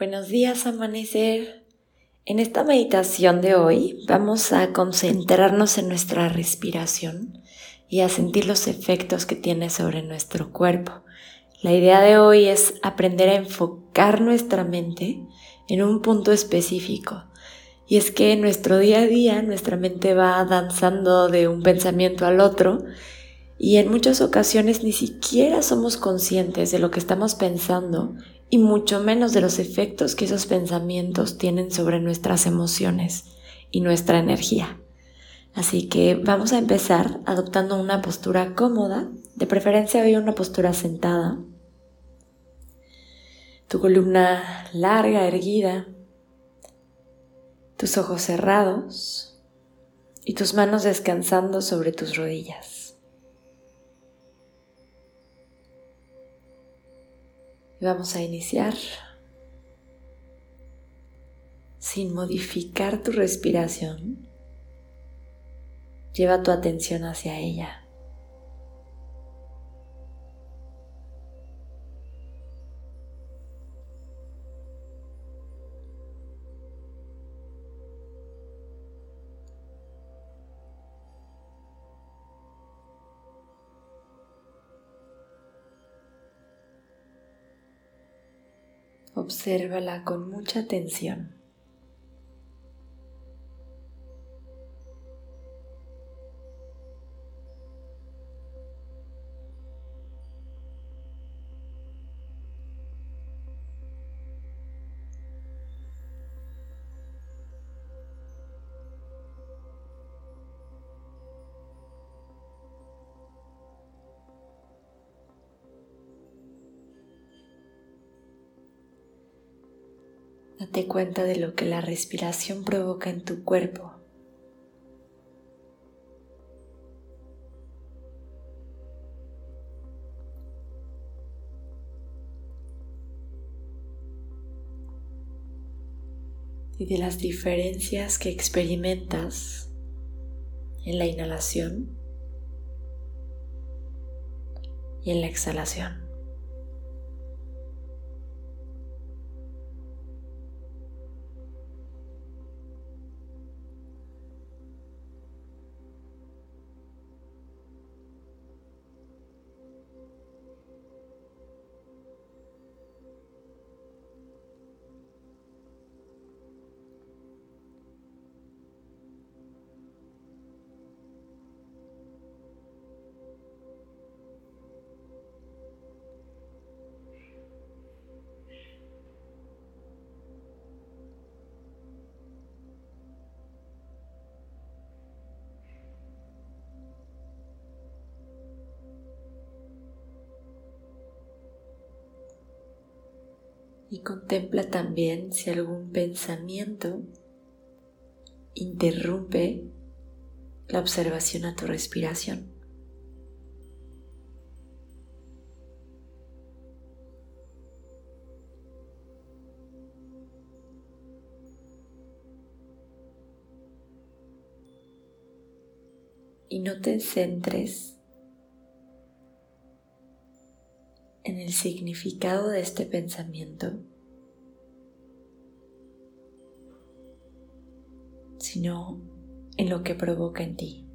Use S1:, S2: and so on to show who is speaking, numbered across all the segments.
S1: Buenos días, amanecer. En esta meditación de hoy vamos a concentrarnos en nuestra respiración y a sentir los efectos que tiene sobre nuestro cuerpo. La idea de hoy es aprender a enfocar nuestra mente en un punto específico. Y es que en nuestro día a día nuestra mente va danzando de un pensamiento al otro y en muchas ocasiones ni siquiera somos conscientes de lo que estamos pensando y mucho menos de los efectos que esos pensamientos tienen sobre nuestras emociones y nuestra energía. Así que vamos a empezar adoptando una postura cómoda, de preferencia hoy una postura sentada. Tu columna larga, erguida, tus ojos cerrados y tus manos descansando sobre tus rodillas. Vamos a iniciar sin modificar tu respiración. Lleva tu atención hacia ella. Obsérvala con mucha atención. Date cuenta de lo que la respiración provoca en tu cuerpo. y de las diferencias que experimentas en la inhalación y en la exhalación. Y contempla también si algún pensamiento interrumpe la observación a tu respiración. Y no te centres en el significado de este pensamiento, sino en lo que provoca en ti.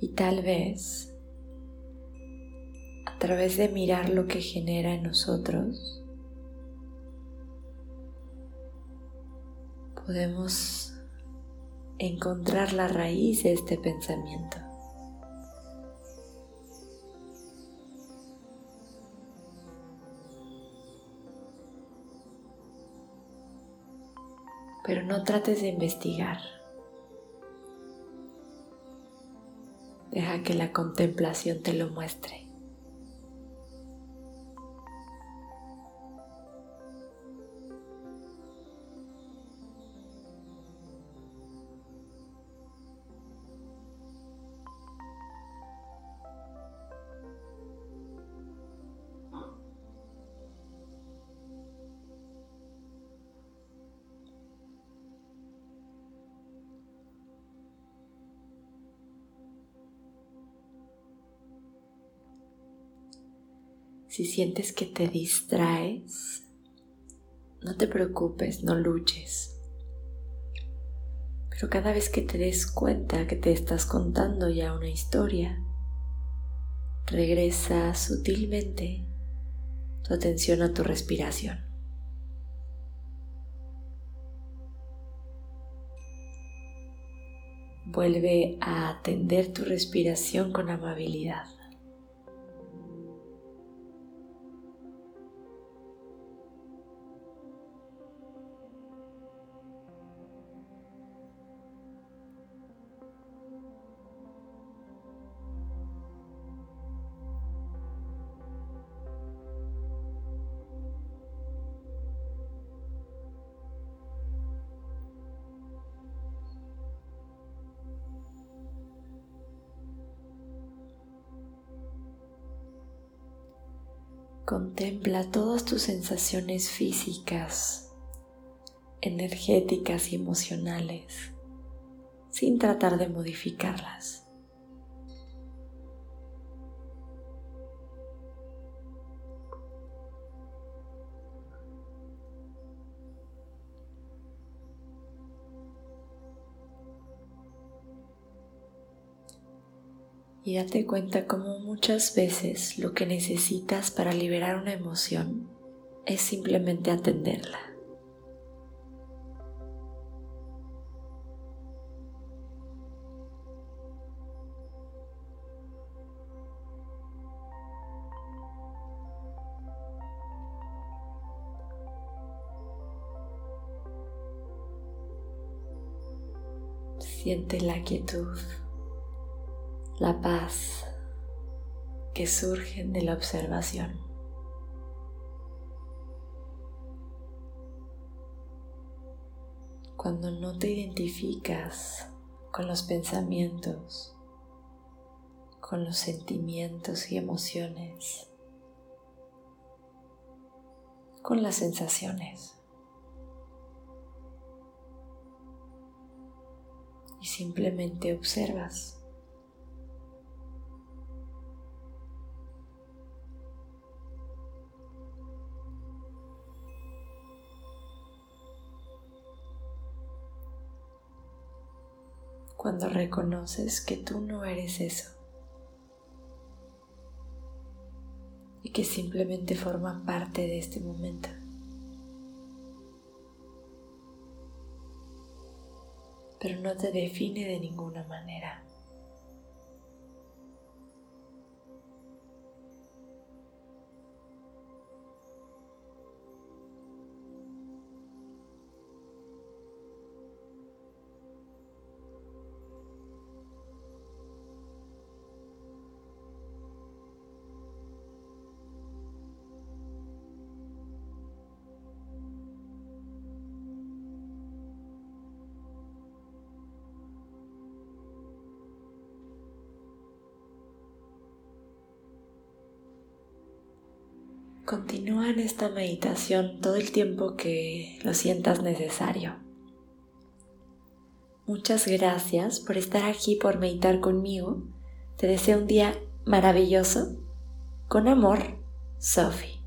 S1: Y tal vez, a través de mirar lo que genera en nosotros, podemos encontrar la raíz de este pensamiento. Pero no trates de investigar. Deja que la contemplación te lo muestre. Si sientes que te distraes, no te preocupes, no luches. Pero cada vez que te des cuenta que te estás contando ya una historia, regresa sutilmente tu atención a tu respiración. Vuelve a atender tu respiración con amabilidad. Contempla todas tus sensaciones físicas, energéticas y emocionales sin tratar de modificarlas. Y date cuenta como muchas veces lo que necesitas para liberar una emoción es simplemente atenderla. Siente la quietud la paz que surgen de la observación. Cuando no te identificas con los pensamientos, con los sentimientos y emociones, con las sensaciones. Y simplemente observas. Cuando reconoces que tú no eres eso y que simplemente forma parte de este momento. Pero no te define de ninguna manera. Continúa en esta meditación todo el tiempo que lo sientas necesario. Muchas gracias por estar aquí, por meditar conmigo. Te deseo un día maravilloso. Con amor, Sophie.